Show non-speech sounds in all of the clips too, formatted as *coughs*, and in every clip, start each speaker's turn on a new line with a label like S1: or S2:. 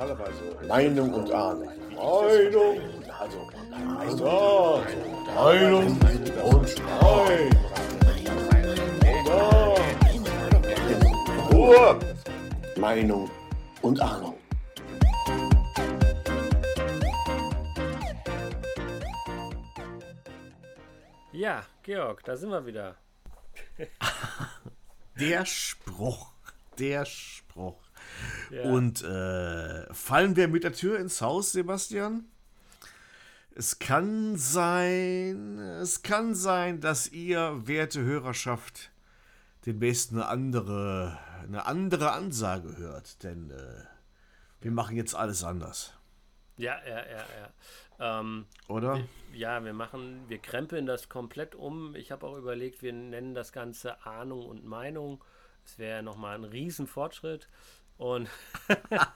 S1: normalerweise Meinung und Ahnung. Meinung, also, also Meinung und Meinung. Ruhe! Meinung und Ahnung.
S2: Ja, Georg, da sind wir wieder. *laughs*
S3: Der Spruch. Der Spruch. Ja. Und äh, fallen wir mit der Tür ins Haus, Sebastian? Es kann sein, es kann sein, dass ihr, werte Hörerschaft, demnächst eine andere, eine andere Ansage hört, denn äh, wir machen jetzt alles anders.
S2: Ja, ja, ja, ja. Ähm,
S3: Oder?
S2: Wir, ja, wir machen, wir krempeln das komplett um. Ich habe auch überlegt, wir nennen das Ganze Ahnung und Meinung. Das wäre ja nochmal ein Riesenfortschritt. Und *laughs*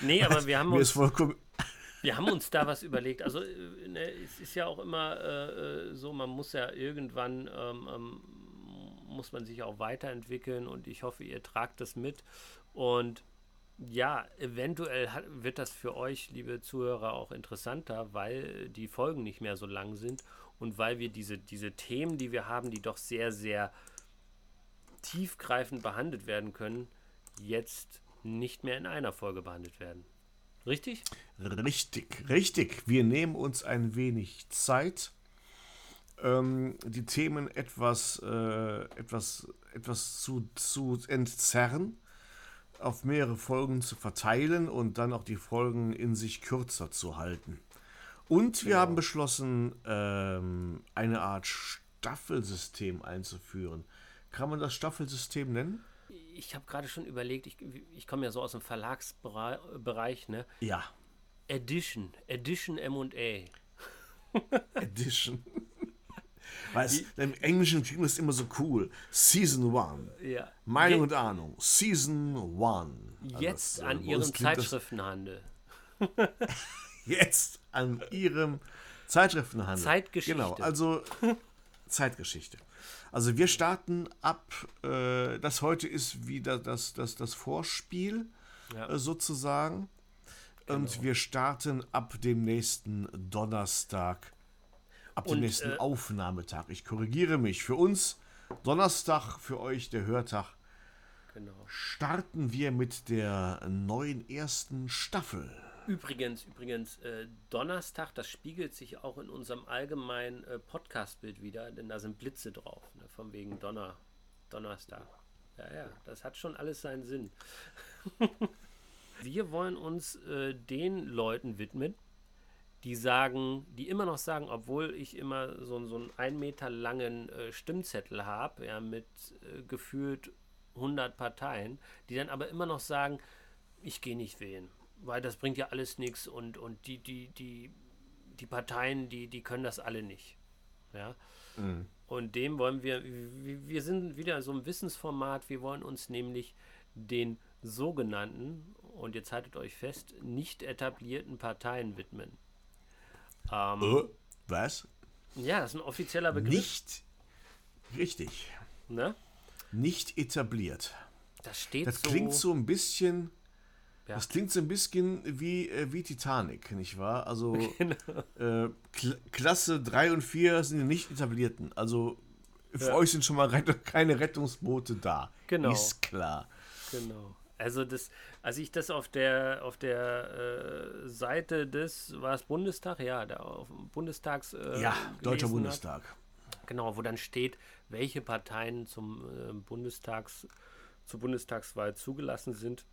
S2: nee, aber wir haben uns, wir haben uns da was überlegt. Also äh, ne, es ist ja auch immer äh, äh, so, man muss ja irgendwann ähm, ähm, muss man sich auch weiterentwickeln und ich hoffe, ihr tragt das mit. Und ja, eventuell hat, wird das für euch, liebe Zuhörer, auch interessanter, weil die Folgen nicht mehr so lang sind und weil wir diese, diese Themen, die wir haben, die doch sehr, sehr tiefgreifend behandelt werden können, jetzt nicht mehr in einer Folge behandelt werden. Richtig?
S3: Richtig, richtig. Wir nehmen uns ein wenig Zeit, ähm, die Themen etwas, äh, etwas, etwas zu, zu entzerren auf mehrere Folgen zu verteilen und dann auch die Folgen in sich kürzer zu halten. Und wir genau. haben beschlossen, ähm, eine Art Staffelsystem einzuführen. Kann man das Staffelsystem nennen?
S2: Ich habe gerade schon überlegt, ich, ich komme ja so aus dem Verlagsbereich, ne?
S3: Ja.
S2: Edition, Edition MA. *laughs*
S3: Edition. *laughs* Weißt du, im Englischen klingt das immer so cool. Season 1.
S2: Ja.
S3: Meinung und Ahnung. Season 1.
S2: Jetzt also, an Ihrem Zeitschriftenhandel. *laughs*
S3: Jetzt an Ihrem Zeitschriftenhandel.
S2: Zeitgeschichte.
S3: Genau, also Zeitgeschichte. Also wir starten ab, äh, das heute ist wieder das, das, das Vorspiel ja. äh, sozusagen. Genau. Und wir starten ab dem nächsten Donnerstag Ab dem nächsten äh, Aufnahmetag. Ich korrigiere mich. Für uns Donnerstag, für euch der Hörtag.
S2: Genau.
S3: Starten wir mit der neuen ersten Staffel.
S2: Übrigens, übrigens, äh, Donnerstag, das spiegelt sich auch in unserem allgemeinen äh, Podcast-Bild wieder, denn da sind Blitze drauf, ne, von wegen Donner, Donnerstag. Ja, ja, das hat schon alles seinen Sinn. *laughs* wir wollen uns äh, den Leuten widmen, die sagen, die immer noch sagen, obwohl ich immer so, so einen ein Meter langen äh, Stimmzettel habe, ja, mit äh, gefühlt 100 Parteien, die dann aber immer noch sagen, ich gehe nicht wählen, weil das bringt ja alles nichts und, und die, die, die, die Parteien, die, die können das alle nicht. Ja. Mhm. Und dem wollen wir, wir sind wieder so ein Wissensformat, wir wollen uns nämlich den sogenannten, und jetzt haltet euch fest, nicht etablierten Parteien widmen.
S3: Ähm, uh, was?
S2: Ja, das ist ein offizieller Begriff.
S3: Nicht richtig.
S2: Ne?
S3: Nicht etabliert.
S2: Das steht
S3: das
S2: so.
S3: klingt so ein bisschen. Ja. Das klingt so ein bisschen wie, äh, wie Titanic, nicht wahr? Also *laughs* genau. äh, Kl Klasse 3 und 4 sind die nicht etablierten. Also für ja. euch sind schon mal rett keine Rettungsboote da.
S2: Genau.
S3: Ist klar.
S2: Genau. Also das, als ich das auf der auf der äh, Seite des war es Bundestag, ja, der auf Bundestags
S3: äh, ja deutscher Bundestag.
S2: Hat, genau, wo dann steht, welche Parteien zum äh, Bundestags zur Bundestagswahl zugelassen sind.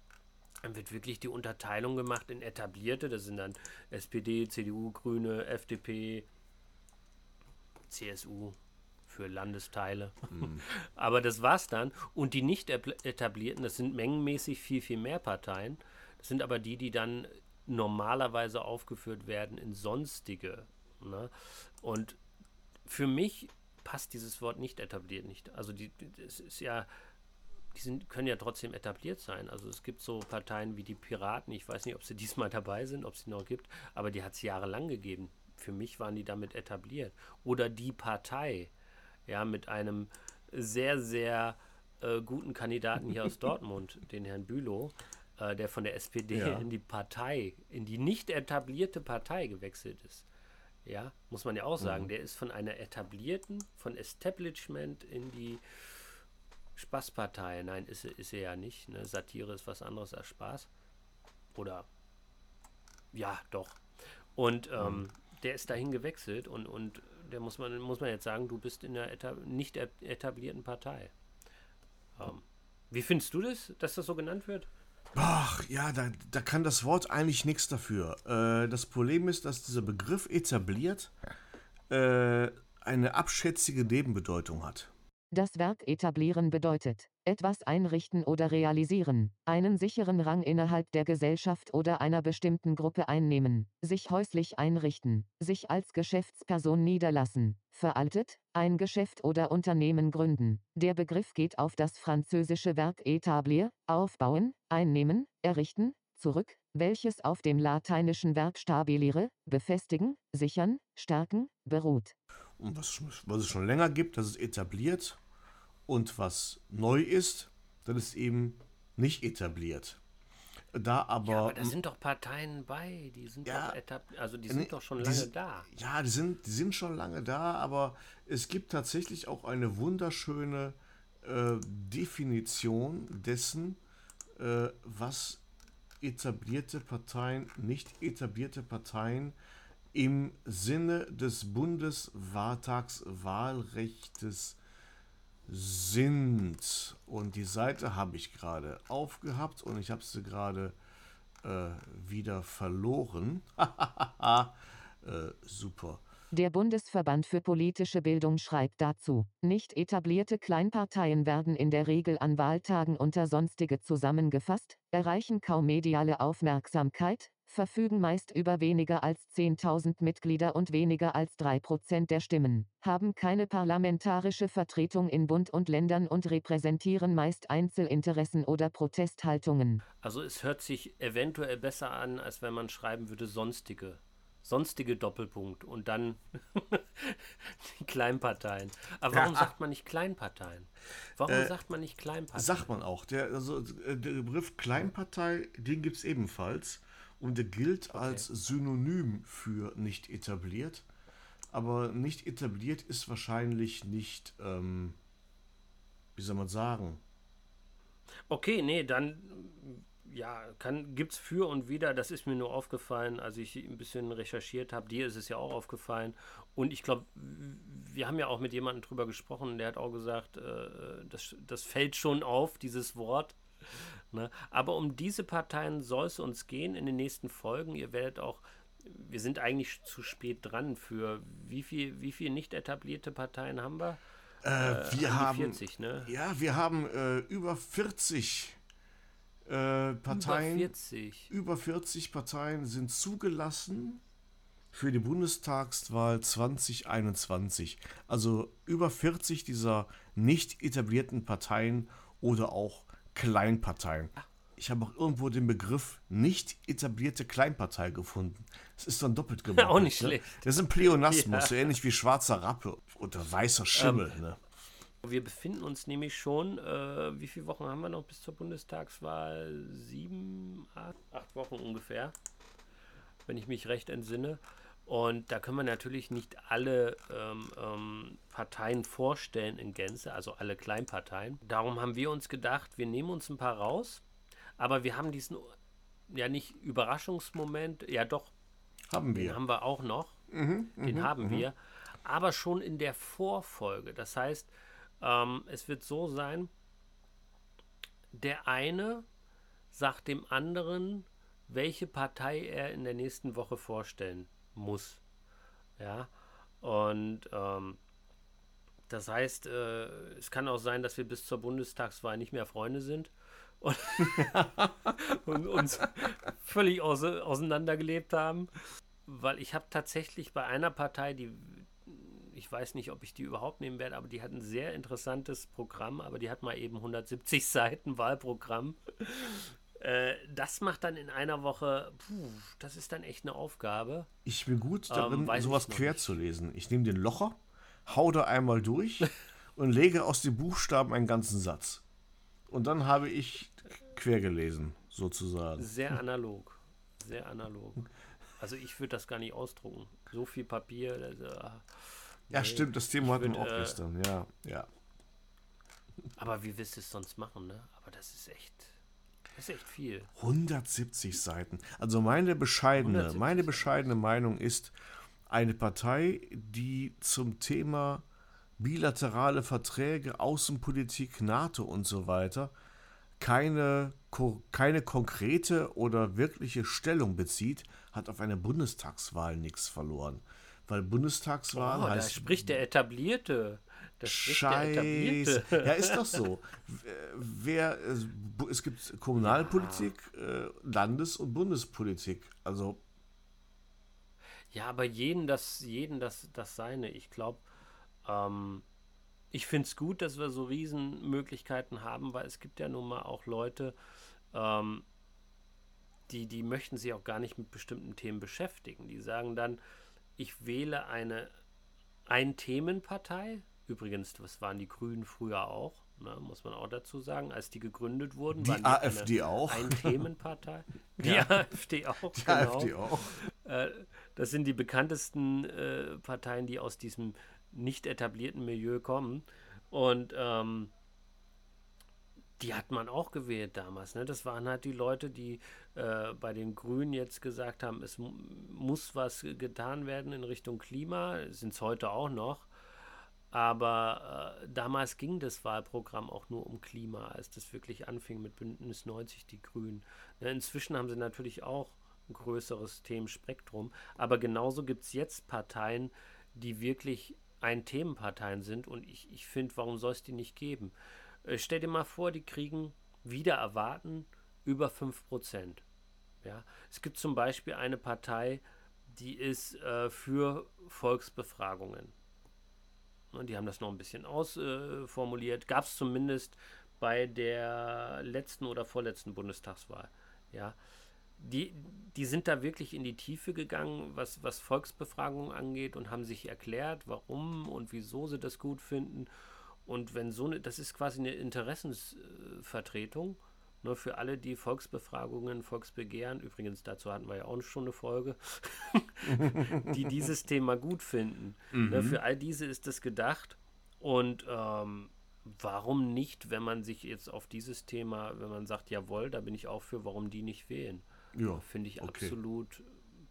S2: Dann wird wirklich die Unterteilung gemacht in etablierte, das sind dann SPD, CDU, Grüne, FDP, CSU, für Landesteile. Mhm. *laughs* Aber das war's dann. Und die nicht etablierten, das sind mengenmäßig viel, viel mehr Parteien. Das sind aber die, die dann normalerweise aufgeführt werden in sonstige. Ne? Und für mich passt dieses Wort nicht etabliert nicht. Also die, es ist ja, die sind, können ja trotzdem etabliert sein. Also es gibt so Parteien wie die Piraten, ich weiß nicht, ob sie *laughs* diesmal dabei sind, ob es sie noch gibt, aber die hat es jahrelang gegeben. Für mich waren die damit etabliert. Oder die Partei, ja, mit einem sehr, sehr äh, guten Kandidaten hier aus *laughs* Dortmund, den Herrn Bülow. äh, der von der SPD
S3: Ja.
S2: in die Partei, in die nicht etablierte Partei gewechselt ist. Ja, muss man ja auch
S3: Mhm.
S2: sagen, der ist von einer etablierten, von Establishment in die Spaßpartei. Nein, ist, er- ist er ja nicht. Ne? Satire ist was anderes als Spaß. Oder ja, doch. Und ähm, der ist dahin gewechselt und, und der muss man, muss man jetzt sagen, du bist in der eta nicht et- etablierten Partei. Ähm, wie findest du das, dass das so genannt wird?
S3: Ach ja, da, da kann das Wort eigentlich nichts dafür. Äh, das Problem ist, dass dieser Begriff etabliert äh, eine abschätzige Nebenbedeutung hat.
S4: Das Verb etablieren bedeutet, etwas einrichten oder realisieren, einen sicheren Rang innerhalb der Gesellschaft oder einer bestimmten Gruppe einnehmen, sich häuslich einrichten, sich als Geschäftsperson niederlassen, veraltet, ein Geschäft oder Unternehmen gründen. Der Begriff geht auf das französische Verb établir, aufbauen, einnehmen, errichten, zurück, welches auf dem lateinischen Verb stabilire, befestigen, sichern, stärken, beruht.
S3: Und was, was es schon länger gibt, das ist etabliert. Und was neu ist, das ist eben nicht etabliert. Da aber.
S2: Ja, aber da sind doch Parteien bei, die sind
S3: Ja.
S2: doch etabliert, also die sind doch schon lange da.
S3: Ja, die sind, die sind schon lange da, aber es gibt tatsächlich auch eine wunderschöne äh, Definition dessen, äh, was etablierte Parteien, nicht etablierte Parteien im Sinne des Bundeswahltagswahlrechtes sind. Und die Seite habe ich gerade aufgehabt und ich habe sie gerade äh, wieder verloren. *laughs* äh, super.
S4: Der Bundesverband für politische Bildung schreibt dazu, nicht etablierte Kleinparteien werden in der Regel an Wahltagen unter sonstige zusammengefasst, erreichen kaum mediale Aufmerksamkeit, verfügen meist über weniger als 10.000 Mitglieder und weniger als 3% der Stimmen, haben keine parlamentarische Vertretung in Bund und Ländern und repräsentieren meist Einzelinteressen oder Protesthaltungen.
S2: Also es hört sich eventuell besser an, als wenn man schreiben würde sonstige. Sonstige Doppelpunkt und dann *laughs* die Kleinparteien. Aber warum sagt man nicht Kleinparteien? Warum sagt man nicht Kleinparteien?
S3: Sagt man auch. Der, also, äh, der Begriff Kleinpartei, den gibt es ebenfalls. Und der gilt als Synonym für nicht etabliert. Aber nicht etabliert ist wahrscheinlich nicht, ähm, wie soll man sagen,
S2: Okay, nee, dann ja, kann gibt's für und wider. Das ist mir nur aufgefallen, als ich ein bisschen recherchiert habe. Dir ist es ja auch aufgefallen. Und ich glaube, wir haben ja auch mit jemandem drüber gesprochen, der hat auch gesagt, äh, das, das fällt schon auf, dieses Wort. Ne? Aber um diese Parteien soll es uns gehen in den nächsten Folgen. Ihr werdet auch, wir sind eigentlich zu spät dran für wie viel, wie viel nicht etablierte Parteien haben wir?
S3: äh,
S2: die
S3: wir haben
S2: 40, ne?
S3: Ja, wir haben äh, über 40 äh, Parteien.
S2: Über 40.
S3: Über 40 Parteien sind zugelassen für die Bundestagswahl 2021. Also über 40 dieser nicht etablierten Parteien oder auch Kleinparteien. Ich habe auch irgendwo den Begriff nicht etablierte Kleinpartei gefunden. Das ist dann doppelt gemoppelt. *laughs*
S2: Auch nicht
S3: ne?
S2: schlecht.
S3: Das ist ein Pleonasmus, *laughs*
S2: Ja.
S3: so ähnlich wie schwarzer Rappe oder weißer Schimmel.
S2: Ähm,
S3: ne?
S2: Wir befinden uns nämlich schon, äh, wie viele Wochen haben wir noch bis zur Bundestagswahl? Sieben, acht, acht Wochen ungefähr, wenn ich mich recht entsinne. Und da können wir natürlich nicht alle ähm, ähm, Parteien vorstellen in Gänze, also alle Kleinparteien. Darum haben wir uns gedacht, wir nehmen uns ein paar raus, aber wir haben diesen, ja nicht Überraschungsmoment, ja doch,
S3: Haben
S2: den
S3: wir.
S2: haben wir auch noch. Den haben wir. Aber schon in der Vorfolge. Das heißt, ähm, es wird so sein, der eine sagt dem anderen, welche Partei er in der nächsten Woche vorstellen muss. Ja. Und ähm, das heißt, äh, es kann auch sein, dass wir bis zur Bundestagswahl nicht mehr Freunde sind und, *laughs* und uns völlig aus, auseinandergelebt haben. Weil ich habe tatsächlich bei einer Partei, die ich weiß nicht, ob ich die überhaupt nehmen werde, aber die hat ein sehr interessantes Programm, aber die hat mal eben 170 *laughs* Seiten Wahlprogramm. Äh, das macht dann in einer Woche, puh, das ist dann echt eine Aufgabe.
S3: Ich bin gut darin,
S2: Ähm, weiß ich
S3: sowas quer
S2: nicht.
S3: zu lesen. Ich nehme den Locher, hau da einmal durch *laughs* und lege aus den Buchstaben einen ganzen Satz. Und dann habe ich quer gelesen. sozusagen.
S2: Sehr analog. Sehr analog. Also ich würde das gar nicht ausdrucken. So viel Papier. Also,
S3: ja,
S2: nee.
S3: stimmt, das Thema hatten wir auch
S2: äh,
S3: gestern. Ja, ja.
S2: Aber wie willst du es sonst machen, ne? Aber das ist echt. Das ist echt viel.
S3: 170 Seiten. Also meine bescheidene,
S2: 170
S3: meine bescheidene Meinung ist, eine Partei, die zum Thema bilaterale Verträge, Außenpolitik, NATO und so weiter keine, keine konkrete oder wirkliche Stellung bezieht, hat auf einer Bundestagswahl nichts verloren. Weil Bundestagswahl
S2: Oh, da
S3: heißt
S2: spricht der Etablierte. Da spricht der
S3: Scheiße. Ja, ist doch so. Wer, äh, es gibt Kommunalpolitik, äh, Landes- und Bundespolitik. Also,
S2: Ja, aber jeden das, jeden das, das seine. Ich glaube, ähm, ich finde es gut, dass wir so Riesenmöglichkeiten haben, weil es gibt ja nun mal auch Leute, ähm, die, die möchten sich auch gar nicht mit bestimmten Themen beschäftigen. Die sagen dann, ich wähle eine Ein-Themenpartei. Übrigens, das waren die Grünen früher auch, ne, muss man auch dazu sagen, als die gegründet wurden.
S3: Die
S2: waren
S3: AfD
S2: eine
S3: auch.
S2: Ein-Themenpartei. *laughs* Die
S3: Ja.
S2: AfD auch.
S3: die
S2: genau.
S3: AfD auch.
S2: Äh, das sind die bekanntesten äh, Parteien, die aus diesem nicht etablierten Milieu kommen. Und ähm, die hat man auch gewählt damals. Ne? Das waren halt die Leute, die äh, bei den Grünen jetzt gesagt haben, es mu- muss was getan werden in Richtung Klima. Sind es heute auch noch. Aber äh, damals ging das Wahlprogramm auch nur um Klima, als das wirklich anfing mit Bündnis 90, die Grünen. Ne, inzwischen haben sie natürlich auch ein größeres Themenspektrum. Aber genauso gibt es jetzt Parteien, die wirklich ein Themenparteien sind. Und ich, ich finde, warum soll es die nicht geben? Äh, stell dir mal vor, die kriegen wieder erwarten über 5%. Ja? Es gibt zum Beispiel eine Partei, die ist äh, für Volksbefragungen. Und die haben das noch ein bisschen ausformuliert. Gab es zumindest bei der letzten oder vorletzten Bundestagswahl. Ja. Die, die sind da wirklich in die Tiefe gegangen, was, was Volksbefragungen angeht und haben sich erklärt, warum und wieso sie das gut finden. Und wenn so eine, das ist quasi eine Interessensvertretung ne, für alle, die Volksbefragungen, Volksbegehren, übrigens dazu hatten wir ja auch schon eine Folge, *laughs* die dieses Thema gut finden. Ne, für all diese ist es gedacht. Und ähm, warum nicht, wenn man sich jetzt auf dieses Thema, wenn man sagt, jawohl, da bin ich auch für, warum die nicht wählen?
S3: Ja,
S2: Finde ich
S3: okay.
S2: absolut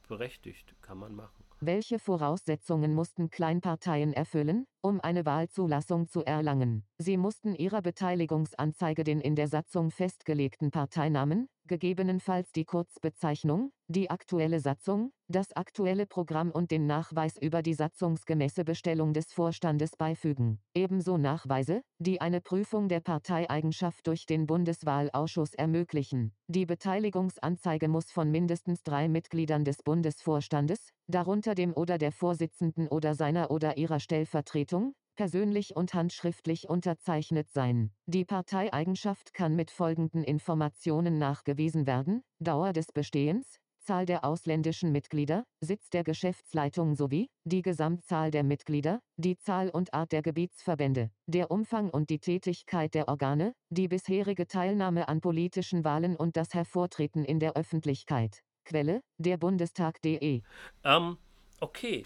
S2: berechtigt, kann man machen.
S4: Welche Voraussetzungen mussten Kleinparteien erfüllen, um eine Wahlzulassung zu erlangen? Sie mussten ihrer Beteiligungsanzeige den in der Satzung festgelegten Parteinamen, gegebenenfalls die Kurzbezeichnung, die aktuelle Satzung, das aktuelle Programm und den Nachweis über die satzungsgemäße Bestellung des Vorstandes beifügen. Ebenso Nachweise, die eine Prüfung der Parteieigenschaft durch den Bundeswahlausschuss ermöglichen. Die Beteiligungsanzeige muss von mindestens drei Mitgliedern des Bundesvorstandes, darunter dem oder der Vorsitzenden oder seiner oder ihrer Stellvertretung, persönlich und handschriftlich unterzeichnet sein. Die Parteieigenschaft kann mit folgenden Informationen nachgewiesen werden: Dauer des Bestehens, Zahl der ausländischen Mitglieder, Sitz der Geschäftsleitung sowie die Gesamtzahl der Mitglieder, die Zahl und Art der Gebietsverbände, der Umfang und die Tätigkeit der Organe, die bisherige Teilnahme an politischen Wahlen und das Hervortreten in der Öffentlichkeit. Quelle: der Bundestag.de.
S2: Ähm, okay.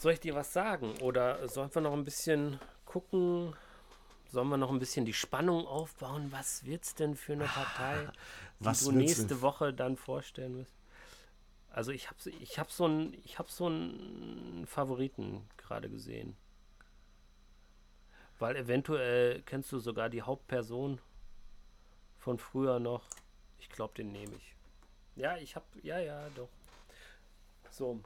S2: Soll ich dir was sagen? Oder sollen wir noch ein bisschen gucken? Sollen wir noch ein bisschen die Spannung aufbauen? Was wird's denn für eine Partei, die
S3: Was
S2: du nächste
S3: denn?
S2: Woche dann vorstellen wirst? Also ich habe ich hab so einen ich hab so einen Favoriten gerade gesehen. Weil eventuell kennst du sogar die Hauptperson von früher noch. Ich glaube, den nehme ich. Ja, ich habe ja, ja, doch. So.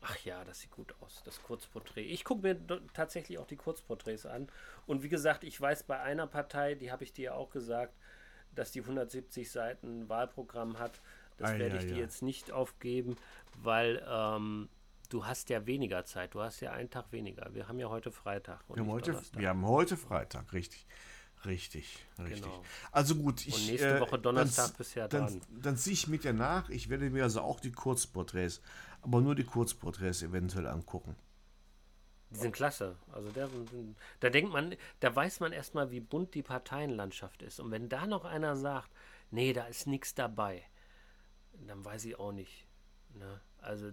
S2: Ach ja, das sieht gut aus, das Kurzporträt. Ich gucke mir tatsächlich auch die Kurzporträts an. Und wie gesagt, ich weiß bei einer Partei, die habe ich dir ja auch gesagt, dass die 170 Seiten Wahlprogramm hat. Das
S3: Ei,
S2: werde
S3: ei,
S2: ich dir jetzt nicht aufgeben, weil ähm, du hast ja weniger Zeit. Du hast ja einen Tag weniger. Wir haben ja heute Freitag.
S3: Wir haben, heute,
S2: Donnerstag.
S3: wir haben heute Freitag, richtig. Richtig, richtig.
S2: Genau.
S3: Also gut, ich.
S2: Und nächste Woche Donnerstag
S3: dann,
S2: ja
S3: dann,
S2: dran.
S3: Dann ziehe ich mit dir nach. Ich werde mir also auch die Kurzporträts, aber nur die Kurzporträts eventuell angucken.
S2: Die sind klasse. Also der, da denkt man, da weiß man erstmal, wie bunt die Parteienlandschaft ist. Und wenn da noch einer sagt, nee, da ist nichts dabei, dann weiß ich auch nicht. Ne? Also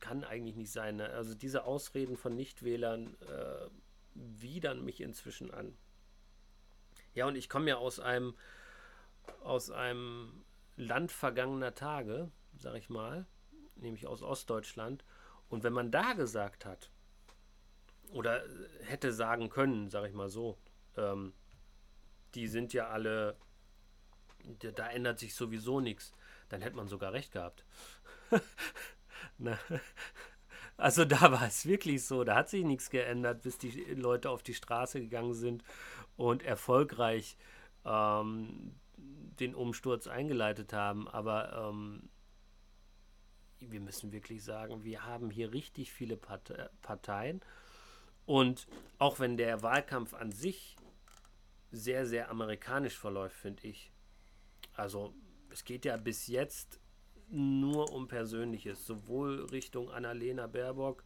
S2: kann eigentlich nicht sein. Ne? Also diese Ausreden von Nichtwählern äh, widern mich inzwischen an. Ja, und ich komme ja aus einem aus einem Land vergangener Tage, sag ich mal, nämlich aus Ostdeutschland. Und wenn man da gesagt hat, oder hätte sagen können, sag ich mal so, ähm, die sind ja alle, da ändert sich sowieso nichts, dann hätte man sogar recht gehabt. *laughs* also da war es wirklich so, da hat sich nichts geändert, bis die Leute auf die Straße gegangen sind und erfolgreich ähm, den Umsturz eingeleitet haben. Aber ähm, wir müssen wirklich sagen, wir haben hier richtig viele Parteien. Und auch wenn der Wahlkampf an sich sehr, sehr amerikanisch verläuft, finde ich. Also es geht ja bis jetzt nur um Persönliches, sowohl Richtung Annalena Baerbock,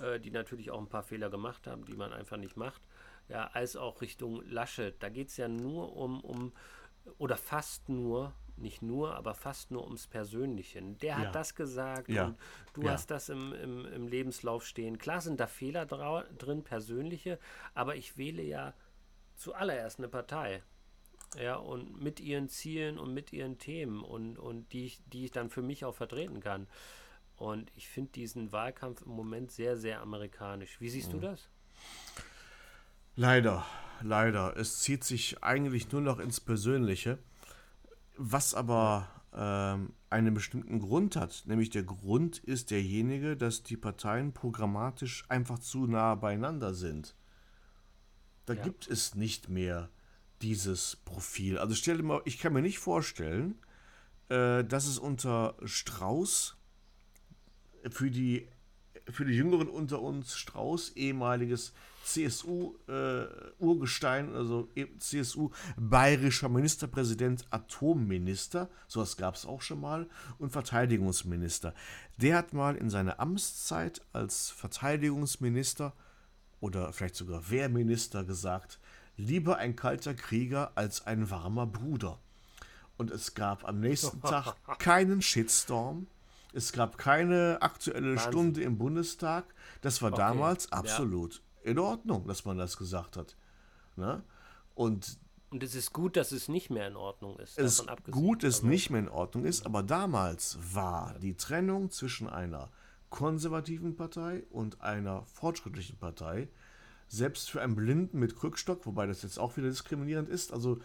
S2: äh, die natürlich auch ein paar Fehler gemacht haben, die man einfach nicht macht, ja, als auch Richtung Laschet. Da geht es ja nur um, um oder fast nur, nicht nur, aber fast nur ums Persönliche. Der hat ja. das gesagt ja. und du ja. hast das im, im, im, Lebenslauf stehen. Klar sind da Fehler drin, persönliche, aber ich wähle ja zuallererst eine Partei. Ja, und mit ihren Zielen und mit ihren Themen und, und die, ich, die ich dann für mich auch vertreten kann. Und ich finde diesen Wahlkampf im Moment sehr, sehr amerikanisch. Wie siehst mhm. du das?
S3: Leider, leider. Es zieht sich eigentlich nur noch ins Persönliche, was aber ähm, einen bestimmten Grund hat. Nämlich der Grund ist derjenige, dass die Parteien programmatisch einfach zu nah beieinander sind. Da ja. gibt es nicht mehr dieses Profil. Also stell dir mal, ich kann mir nicht vorstellen, äh, dass es unter Strauß für die für die Jüngeren unter uns Strauß, ehemaliges CSU-Urgestein, äh, also e, CSU bayerischer Ministerpräsident, Atomminister, sowas gab es auch schon mal, und Verteidigungsminister. Der hat mal in seiner Amtszeit als Verteidigungsminister oder vielleicht sogar Wehrminister gesagt, lieber ein kalter Krieger als ein warmer Bruder. Und es gab am nächsten *laughs* Tag keinen Shitstorm, es gab keine aktuelle Wahnsinn. Stunde im Bundestag. Das war okay. damals absolut ja. in Ordnung, dass man das gesagt hat. Ne? Und
S2: und es ist gut, dass es nicht mehr in Ordnung ist.
S3: Es ist gut, dass es also, nicht mehr in Ordnung ist, aber damals war die Trennung zwischen einer konservativen Partei und einer fortschrittlichen Partei, selbst für einen Blinden mit Krückstock, wobei das jetzt auch wieder diskriminierend ist, also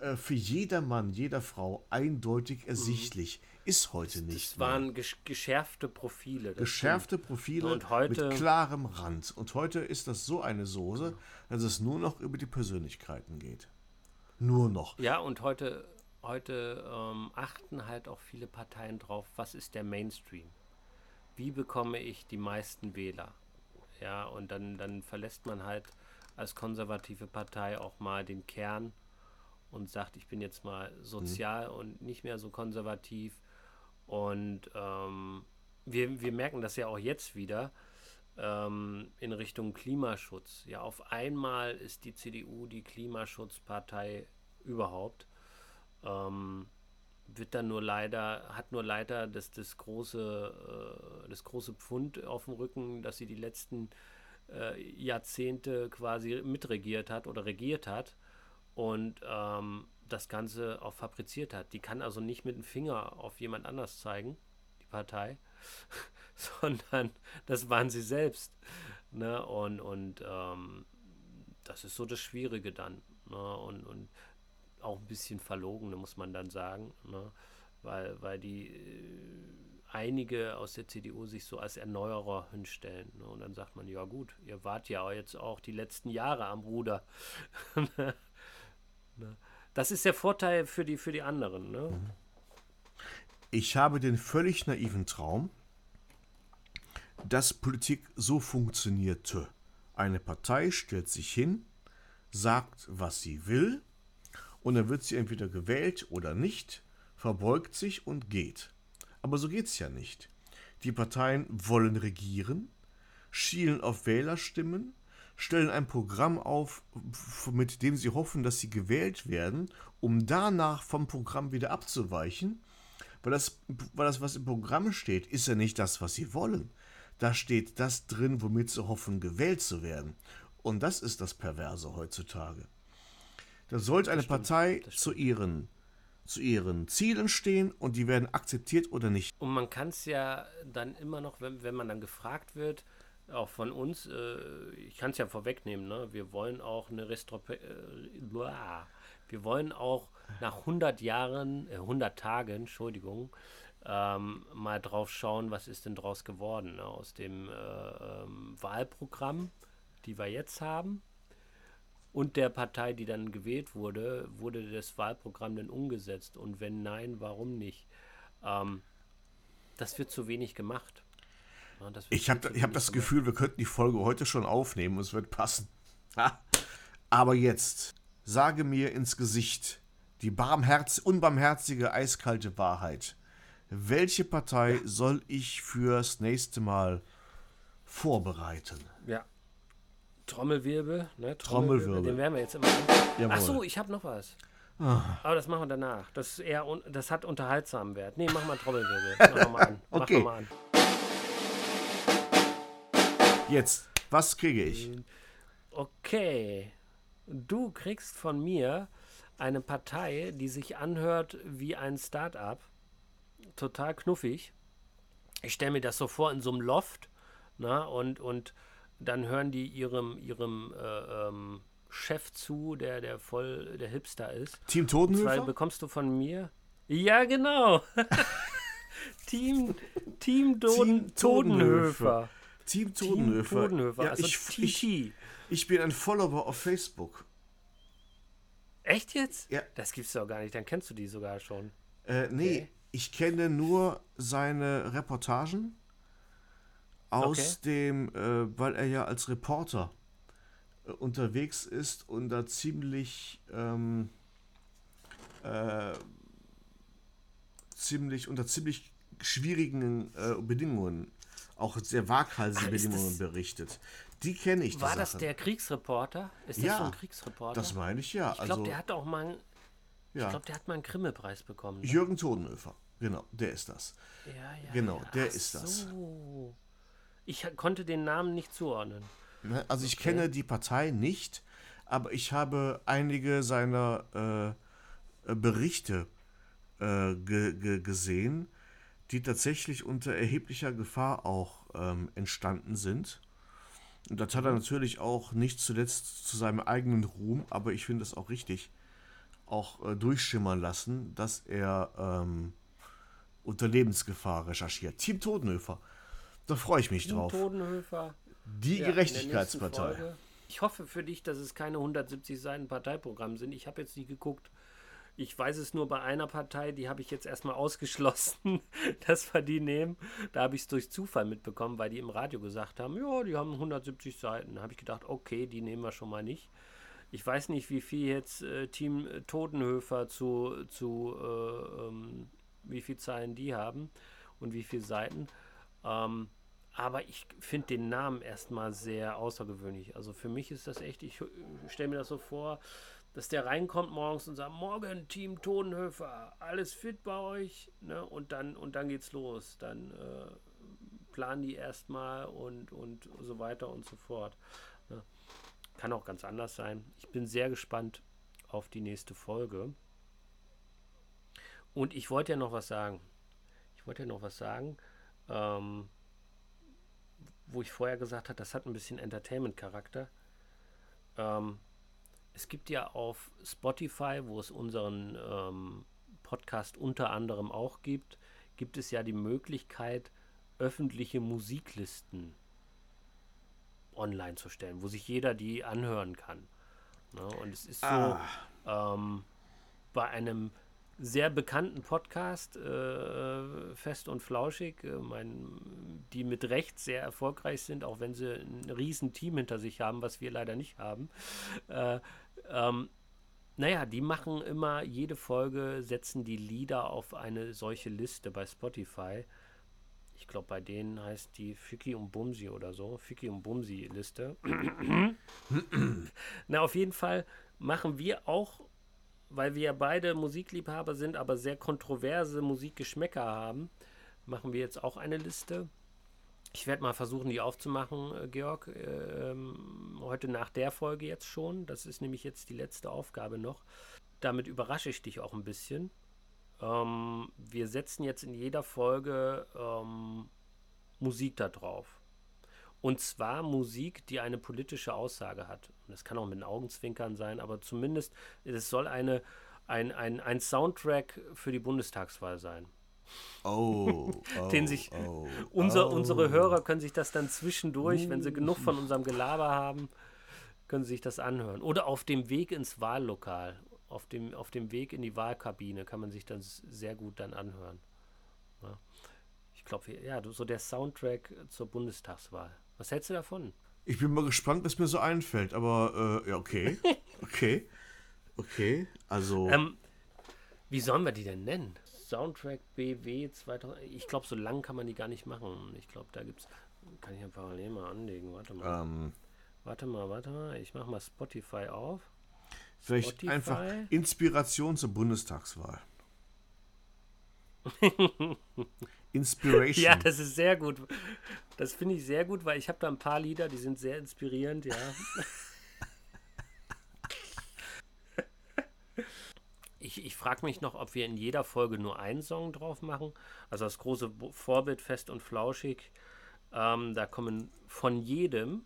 S3: äh, für jedermann, jeder Frau eindeutig ersichtlich. Mhm. Ist heute nicht.
S2: Das waren gesch geschärfte Profile.
S3: Geschärfte stimmt. Profile
S2: und heute,
S3: mit klarem Rand. Und heute ist das so eine Soße, dass es nur noch über die Persönlichkeiten geht. Nur noch.
S2: Ja, und heute, heute ähm, achten halt auch viele Parteien drauf, was ist der Mainstream? Wie bekomme ich die meisten Wähler? Ja, und dann, dann verlässt man halt als konservative Partei auch mal den Kern und sagt, ich bin jetzt mal sozial mhm. und nicht mehr so konservativ und ähm, wir, wir merken das ja auch jetzt wieder ähm, in Richtung Klimaschutz. Ja, auf einmal ist die CDU die Klimaschutzpartei überhaupt. Ähm, wird dann nur leider, hat nur leider das, das, große, äh, das große Pfund auf dem Rücken, dass sie die letzten äh, Jahrzehnte quasi mitregiert hat oder regiert hat. Und ähm, das Ganze auch fabriziert hat. Die kann also nicht mit dem Finger auf jemand anders zeigen, die Partei, *laughs* sondern das waren sie selbst. Ne? Und, und ähm, das ist so das Schwierige dann. Ne? Und, und auch ein bisschen verlogene, muss man dann sagen. Ne? Weil, weil die äh, einige aus der CDU sich so als Erneuerer hinstellen. Ne? Und dann sagt man, ja gut, ihr wart ja jetzt auch die letzten Jahre am Ruder. *laughs* ne? Das ist der Vorteil für die, für die anderen. Ne?
S3: Ich habe den völlig naiven Traum, dass Politik so funktionierte. Eine Partei stellt sich hin, sagt, was sie will, und dann wird sie entweder gewählt oder nicht, verbeugt sich und geht. Aber so geht es ja nicht. Die Parteien wollen regieren, schielen auf Wählerstimmen, stellen ein Programm auf, mit dem sie hoffen, dass sie gewählt werden, um danach vom Programm wieder abzuweichen. Weil das, weil das, was im Programm steht, ist ja nicht das, was sie wollen. Da steht das drin, womit sie hoffen, gewählt zu werden. Und das ist das Perverse heutzutage. Da sollte eine Partei zu ihren, zu ihren Zielen stehen und die werden akzeptiert oder nicht.
S2: Und man kann es ja dann immer noch, wenn, wenn man dann gefragt wird, auch von uns, äh, ich kann es ja vorwegnehmen, ne? wir wollen auch eine Restrope äh, wir wollen auch nach 100 Jahren, äh, 100 Tagen, Entschuldigung, ähm, mal drauf schauen, was ist denn draus geworden ne? aus dem äh, ähm, Wahlprogramm, die wir jetzt haben und der Partei, die dann gewählt wurde, wurde das Wahlprogramm denn umgesetzt? Und wenn nein, warum nicht? Ähm, das wird zu wenig gemacht.
S3: Ich habe hab das. Gefühl, wir könnten die Folge heute schon aufnehmen und es wird passen. Aber jetzt, sage mir ins Gesicht die barmherz unbarmherzige, eiskalte Wahrheit. Welche Partei soll ich fürs nächste Mal vorbereiten?
S2: Ja, Trommelwirbel, ne? Trommelwirbel. Trommelwirbel. Den werden wir jetzt immer. Jawohl. Ach so, ich habe noch was. Ah. Aber das machen wir danach. Das, ist eher das hat unterhaltsamen Wert. Nee, mach mal Trommelwirbel. *laughs* Mach mal an.
S3: okay. Mach mal an. Jetzt, was kriege ich?
S2: Okay. Du kriegst von mir eine Partei, die sich anhört wie ein Start-up. Total knuffig. Ich stelle mir das so vor in so einem Loft. Na, und, und dann hören die ihrem, ihrem äh, ähm, Chef zu, der, der voll der Hipster ist.
S3: Team Totenhöfer?
S2: Zwei bekommst du von mir. Ja, genau. *laughs* Team, Team, Doden, Team Totenhöfer.
S3: Team Totenhöfer.
S2: Team Totenhöfer.
S3: Ja, also ich, ich, ich bin ein Follower auf Facebook.
S2: Echt jetzt?
S3: Ja.
S2: Das gibt's doch gar nicht. Dann kennst du die sogar schon.
S3: Äh, nee, okay. ich kenne nur seine Reportagen aus okay. dem, äh, weil er ja als Reporter äh, unterwegs ist und da ziemlich, ähm, äh, ziemlich unter ziemlich schwierigen äh, Bedingungen, auch sehr waghalsigen Ach, Bedingungen berichtet. Die kenne ich.
S2: War das der Kriegsreporter? Ist
S3: ja,
S2: das so ein Kriegsreporter?
S3: Das meine ich ja.
S2: Ich glaube, also, der hat auch mal. Ja. Ich glaube, der hat mal einen Grimme-Preis bekommen. Ne?
S3: Jürgen Todenhöfer. Genau, der ist das.
S2: Ja, ja.
S3: Genau,
S2: ja.
S3: der
S2: Ach
S3: ist das.
S2: So. Ich konnte den Namen nicht zuordnen.
S3: Ne, also ich okay. kenne die Partei nicht, aber ich habe einige seiner äh, Berichte äh, ge ge gesehen, die tatsächlich unter erheblicher Gefahr auch ähm, entstanden sind. Und das hat er natürlich auch nicht zuletzt zu seinem eigenen Ruhm, aber ich finde es auch richtig, auch äh, durchschimmern lassen, dass er ähm, unter Lebensgefahr recherchiert. Team Totenhöfer da freue ich mich Team drauf.
S2: Todenhöfer.
S3: Die ja, Gerechtigkeitspartei.
S2: Ich hoffe für dich, dass es keine 170 Seiten Parteiprogramm sind. Ich habe jetzt nie geguckt. Ich weiß es nur bei einer Partei, die habe ich jetzt erstmal *laughs* ausgeschlossen, dass wir die nehmen. Da habe ich es durch Zufall mitbekommen, weil die im Radio gesagt haben, ja, die haben 170 Seiten. Da habe ich gedacht, okay, die nehmen wir schon mal nicht. Ich weiß nicht, wie viel jetzt äh, Team Totenhöfer zu, zu äh, ähm, wie viel Zeilen die haben und wie viele Seiten. Ähm, aber ich finde den Namen erstmal sehr außergewöhnlich. Also für mich ist das echt, ich stelle mir das so vor, dass der reinkommt morgens und sagt, morgen Team Tonhöfer, alles fit bei euch, ne? Und dann, und dann geht's los. Dann äh, planen die erstmal und, und so weiter und so fort. Ne? Kann auch ganz anders sein. Ich bin sehr gespannt auf die nächste Folge. Und ich wollte ja noch was sagen. Ich wollte ja noch was sagen. Ähm, wo ich vorher gesagt habe, das hat ein bisschen Entertainment-Charakter. Ähm, es gibt ja auf Spotify, wo es unseren ähm, Podcast unter anderem auch gibt, gibt es ja die Möglichkeit, öffentliche Musiklisten online zu stellen, wo sich jeder die anhören kann. Ne? Und es ist so, ah. ähm, bei einem sehr bekannten Podcast, äh, Fest und Flauschig, äh, mein, die mit Recht sehr erfolgreich sind, auch wenn sie ein riesen Team hinter sich haben, was wir leider nicht haben. Äh, ähm, naja, die machen immer jede Folge, setzen die Lieder auf eine solche Liste bei Spotify. Ich glaube, bei denen heißt die Ficky und Bumsi oder so. Ficky und Bumsi-Liste. *coughs* Na, auf jeden Fall machen wir auch, weil wir beide Musikliebhaber sind, aber sehr kontroverse Musikgeschmäcker haben, machen wir jetzt auch eine Liste. Ich werde mal versuchen, die aufzumachen, äh, Georg. Ähm, heute nach der Folge jetzt schon. Das ist nämlich jetzt die letzte Aufgabe noch. Damit überrasche ich dich auch ein bisschen. Ähm, wir setzen jetzt in jeder Folge ähm, Musik da drauf. Und zwar Musik, die eine politische Aussage hat. Und das kann auch mit den Augenzwinkern sein, aber zumindest es soll eine, ein, ein, ein Soundtrack für die Bundestagswahl sein.
S3: Oh, oh *laughs*
S2: den sich
S3: oh,
S2: unser,
S3: oh.
S2: unsere Hörer können sich das dann zwischendurch, wenn sie genug von unserem Gelaber haben, können sie sich das anhören. Oder auf dem Weg ins Wahllokal, auf dem, auf dem Weg in die Wahlkabine kann man sich das sehr gut dann anhören. Ja. Ich glaube, ja, so der Soundtrack zur Bundestagswahl. Was hältst du davon?
S3: Ich bin mal gespannt, was mir so einfällt, aber äh, ja, okay. *laughs* Okay. Okay. Also.
S2: Ähm, wie sollen wir die denn nennen? Soundtrack BW 2000. Ich glaube, so lang kann man die gar nicht machen. Ich glaube, da gibt's. Kann ich ja parallel mal anlegen. Warte mal.
S3: ähm,
S2: Warte mal, warte mal. Ich mache mal Spotify auf.
S3: vielleicht
S2: Spotify?
S3: einfach Inspiration zur Bundestagswahl. *laughs* Inspiration. *laughs*
S2: Ja, das ist sehr gut. Das finde ich sehr gut, weil ich habe da ein paar Lieder, die sind sehr inspirierend, ja. *laughs* Ich, ich frage mich noch, ob wir in jeder Folge nur einen Song drauf machen. Also das große Vorbild Fest und Flauschig. Ähm, da kommen von jedem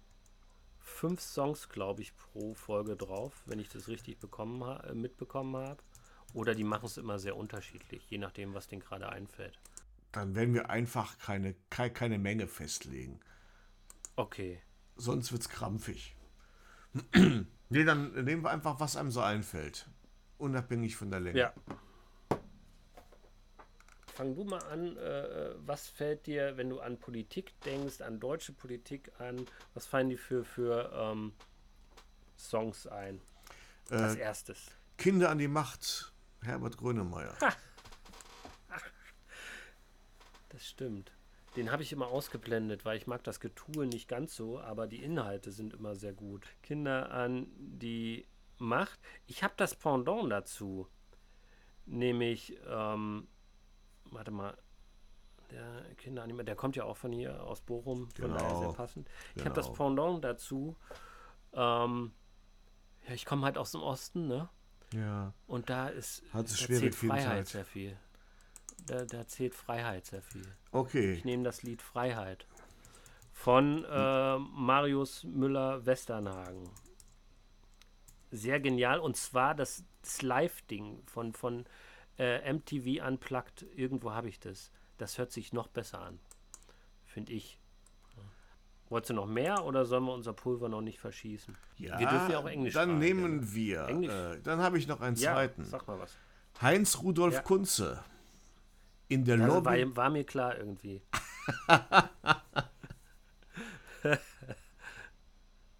S2: fünf Songs, glaube ich, pro Folge drauf, wenn ich das richtig bekommen ha äh, mitbekommen habe. Oder die machen es immer sehr unterschiedlich, je nachdem, was denen gerade einfällt.
S3: Dann werden wir einfach keine, keine, Menge festlegen.
S2: Okay.
S3: Sonst wird's krampfig. *clears throat* nee, dann nehmen wir einfach, was einem so einfällt. Unabhängig von der Länge.
S2: Ja. Fang du mal an, äh, was fällt dir, wenn du an Politik denkst, an deutsche Politik an, was fallen dir für, für ähm, Songs ein? Als
S3: Äh,
S2: erstes.
S3: Kinder an die Macht. Herbert Grönemeyer.
S2: Das stimmt. Den habe ich immer ausgeblendet, weil ich mag das Getue nicht ganz so, aber die Inhalte sind immer sehr gut. Kinder an die Macht. Ich habe das Pendant dazu. Nämlich, ähm, warte mal, der Kinder an die Macht, der kommt ja auch von hier aus Bochum, von daher
S3: Genau.
S2: sehr passend. Ich habe das
S3: Genau.
S2: Pendant dazu. Ähm, ja, ich komme halt aus dem Osten, ne?
S3: Ja.
S2: Und da ist
S3: Hat es
S2: da
S3: schwere
S2: zählt
S3: Kindheit.
S2: Freiheit sehr viel. Da, da zählt Freiheit sehr viel.
S3: Okay.
S2: Ich nehme das Lied Freiheit von äh, Marius Müller-Westernhagen. Sehr genial. Und zwar das, das Live-Ding von, von äh, MTV Unplugged. Irgendwo habe ich das. Das hört sich noch besser an. Finde ich. Wolltest du noch mehr oder sollen wir unser Pulver noch nicht verschießen?
S3: Ja,
S2: wir dürfen ja auch Englisch
S3: Dann
S2: fragen,
S3: nehmen
S2: ja.
S3: wir.
S2: Englisch.
S3: Äh, dann habe ich noch einen
S2: Ja,
S3: zweiten.
S2: sag mal was.
S3: Heinz Rudolf
S2: Ja.
S3: Kunze. In der
S2: Das
S3: Lobby.
S2: war, war mir klar irgendwie. *laughs*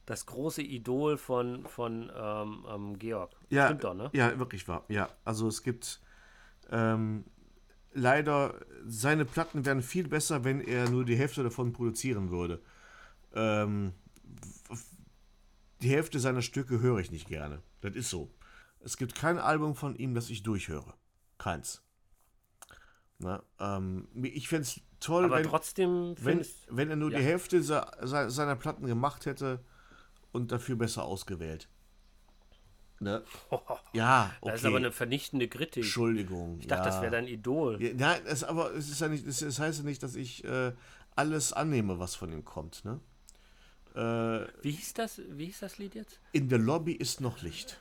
S2: das große Idol von, von ähm, ähm, Georg.
S3: Ja,
S2: Stimmt doch, ne?
S3: Ja, wirklich wahr. Ja, also es gibt ähm, leider, seine Platten wären viel besser, wenn er nur die Hälfte davon produzieren würde. Ähm, die Hälfte seiner Stücke höre ich nicht gerne. Das ist so. Es gibt kein Album von ihm, das ich durchhöre. Keins. Na, ähm, ich fände es toll,
S2: Aber
S3: wenn,
S2: trotzdem
S3: wenn, wenn er nur
S2: ja.
S3: die Hälfte se- se- seiner Platten gemacht hätte und dafür besser ausgewählt. Ne? *laughs* Ja, okay.
S2: Das ist aber eine vernichtende Kritik.
S3: Entschuldigung.
S2: Ich dachte, das wäre dein Idol.
S3: Ja, nein, es, aber es ist ja nicht, es, es heißt ja nicht, dass ich äh, alles annehme, was von ihm kommt. Ne? Äh,
S2: Wie hieß das? Wie hieß das Lied jetzt?
S3: in der Lobby ist noch Licht.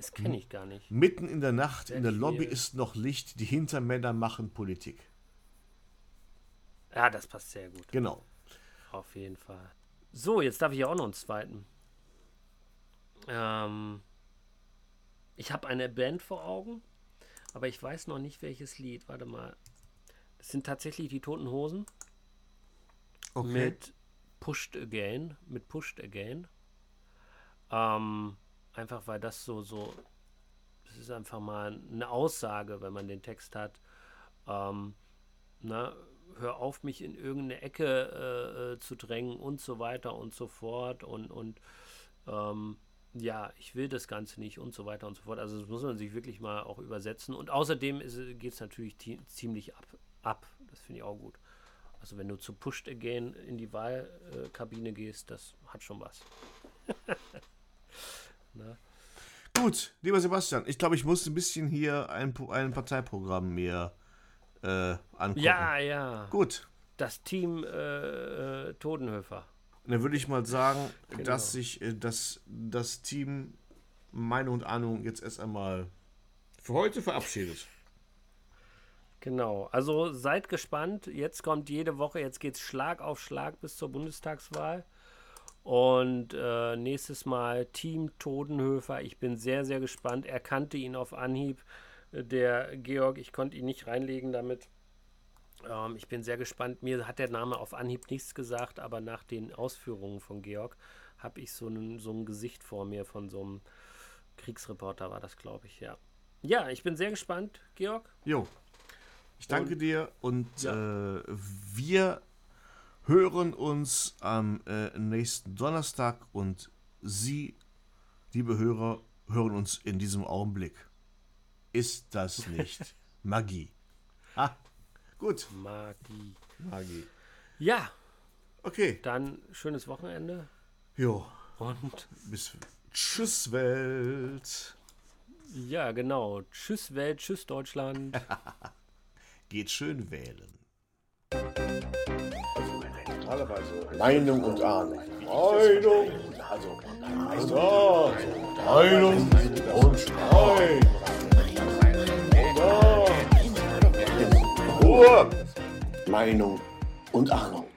S2: Das kenne ich gar nicht.
S3: Mitten in der Nacht,
S2: Sehr
S3: in der
S2: viel.
S3: Lobby ist noch Licht. Die Hintermänner machen Politik.
S2: Ja, das passt sehr gut.
S3: Genau.
S2: Auf jeden Fall. So, jetzt darf ich ja auch noch einen zweiten. Ähm, ich habe eine Band vor Augen, aber ich weiß noch nicht, welches Lied. Warte mal. Es sind tatsächlich die Toten Hosen
S3: Okay.
S2: mit Pushed Again. Mit Pushed Again. Ähm, einfach weil das so, so. Das ist einfach mal eine Aussage, wenn man den Text hat. Ähm, na, hör auf, mich in irgendeine Ecke äh, zu drängen und so weiter und so fort und, und ähm, ja, ich will das Ganze nicht und so weiter und so fort. Also das muss man sich wirklich mal auch übersetzen. Und außerdem geht es natürlich ziemlich ab, ab. Das finde ich auch gut. Also wenn du zu Pushed Again in die Wahlkabine gehst, das hat schon was. *laughs*
S3: Gut, lieber Sebastian, ich glaube, ich muss ein bisschen hier ein, ein Parteiprogramm mir äh, angucken.
S2: Ja, ja.
S3: Gut.
S2: Das Team äh, äh Todenhöfer.
S3: Dann würde ich mal sagen, genau. dass sich äh, das, das Team Meine und Ahnung jetzt erst einmal für heute verabschiedet.
S2: Genau, also seid gespannt. Jetzt kommt jede Woche, jetzt geht es Schlag auf Schlag bis zur Bundestagswahl. Und äh, nächstes Mal Team Todenhöfer. Ich bin sehr, sehr gespannt. Er kannte ihn auf Anhieb. Der Georg, ich konnte ihn nicht reinlegen damit. Ähm, ich bin sehr gespannt. Mir hat der Name auf Anhieb nichts gesagt, aber nach den Ausführungen von Georg habe ich so ein, so ein Gesicht vor mir von so einem Kriegsreporter, war das, glaube ich, ja. Ja, ich bin sehr gespannt, Georg.
S3: Jo. Ich danke und, dir und ja. äh, wir hören uns am äh, nächsten Donnerstag und Sie, liebe Hörer, hören uns in diesem Augenblick. Ist das *laughs* nicht Magie? Ah. Gut.
S2: Magie.
S3: Magie.
S2: Ja.
S3: Okay.
S2: Dann schönes Wochenende.
S3: Jo.
S2: Und
S3: bis Tschüss Welt.
S2: Ja, genau. Tschüss Welt, tschüss Deutschland. *laughs*
S3: Geht schön wählen.
S1: Normalerweise Meinung und Ahnung. Meinung, also, also Meinung und Streit. Ruhe! Meinung und Ahnung.